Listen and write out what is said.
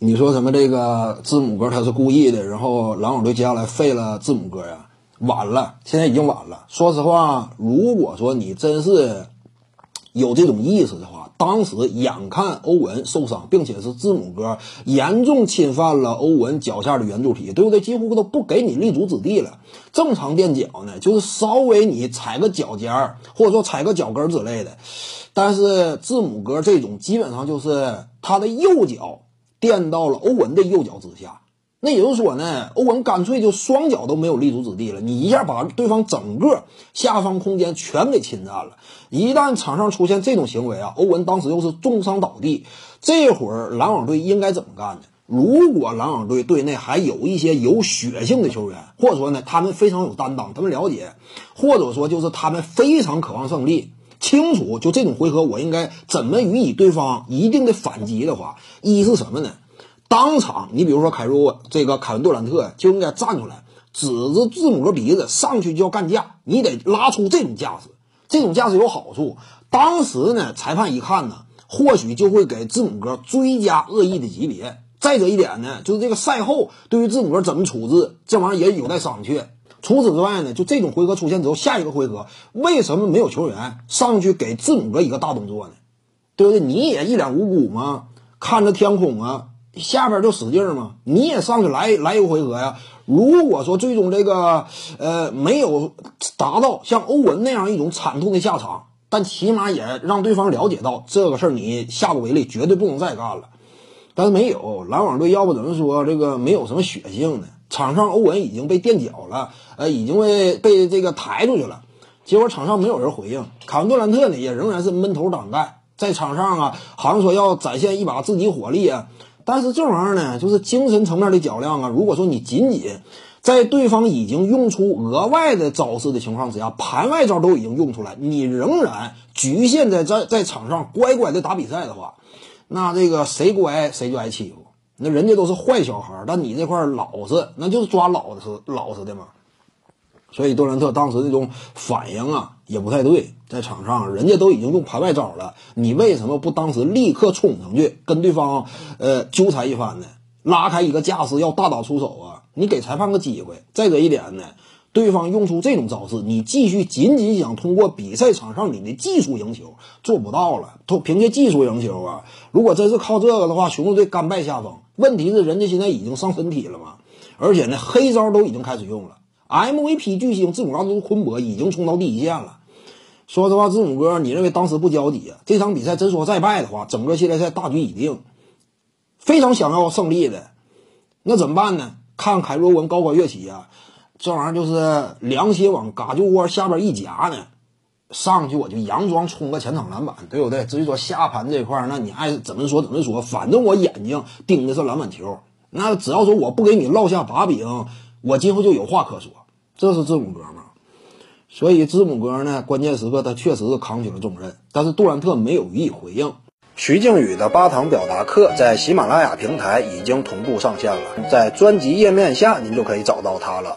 你说什么这个字母哥他是故意的，然后篮网队接下来废了字母哥呀？晚了，现在已经晚了。说实话，如果说你真是有这种意识的话，当时眼看欧文受伤，并且是字母哥严重侵犯了欧文脚下的圆柱体，对不对？几乎都不给你立足之地了。正常垫脚呢，就是稍微你踩个脚尖儿，或者说踩个脚跟之类的。但是字母哥这种基本上就是他的右脚垫到了欧文的右脚之下。那也就是说呢，欧文干脆就双脚都没有立足之地了。你一下把对方整个下方空间全给侵占了。一旦场上出现这种行为啊，欧文当时又是重伤倒地，这会儿篮网队应该怎么干呢？如果篮网队队内还有一些有血性的球员，或者说呢，他们非常有担当，他们了解，或者说就是他们非常渴望胜利，清楚就这种回合我应该怎么予以对方一定的反击的话，一是什么呢？当场，你比如说凯瑞这个凯文杜兰特就应该站出来，指着字母哥鼻子上去就要干架，你得拉出这种架势，这种架势有好处。当时呢，裁判一看呢，或许就会给字母哥追加恶意的级别。再者一点呢，就是这个赛后对于字母哥怎么处置，这玩意儿也有待商榷。除此之外呢，就这种回合出现之后，下一个回合为什么没有球员上去给字母哥一个大动作呢？对不对？你也一脸无辜吗？看着天空啊！下边就使劲儿嘛，你也上去来来一个回合呀。如果说最终这个呃没有达到像欧文那样一种惨痛的下场，但起码也让对方了解到这个事儿你下不为例，绝对不能再干了。但是没有篮网队，要不怎么说这个没有什么血性呢？场上欧文已经被垫脚了，呃，已经被被这个抬出去了。结果场上没有人回应，卡文杜兰特呢也仍然是闷头挡干，在场上啊，好像说要展现一把自己火力啊。但是这玩意儿呢，就是精神层面的较量啊。如果说你仅仅在对方已经用出额外的招式的情况之下，盘外招都已经用出来，你仍然局限在在在场上乖乖的打比赛的话，那这个谁乖谁就挨欺负。那人家都是坏小孩，但你这块老实，那就是抓老实老实的嘛。所以杜兰特当时那种反应啊，也不太对。在场上，人家都已经用盘外招了，你为什么不当时立刻冲上去跟对方呃纠缠一番呢？拉开一个架势，要大打出手啊！你给裁判个机会。再者一点呢，对方用出这种招式，你继续仅仅想通过比赛场上你的技术赢球，做不到了。都凭借技术赢球啊！如果真是靠这个的话，雄鹿队甘拜下风。问题是人家现在已经上身体了嘛，而且呢，黑招都已经开始用了。MVP 巨星字母哥都昆博已经冲到第一线了。说实话，字母哥，你认为当时不交底啊？这场比赛真说再败的话，整个系列赛大局已定，非常想要胜利的，那怎么办呢？看凯罗文高高跃起啊，这玩意儿就是凉鞋往嘎就窝下边一夹呢，上去我就佯装冲个前场篮板，对不对？至于说下盘这块儿，那你爱怎么说怎么说，反正我眼睛盯的是篮板球，那只要说我不给你落下把柄，我今后就有话可说。这是字母哥吗？所以字母哥呢，关键时刻他确实是扛起了重任，但是杜兰特没有予以回应。徐静宇的八堂表达课在喜马拉雅平台已经同步上线了，在专辑页面下您就可以找到它了。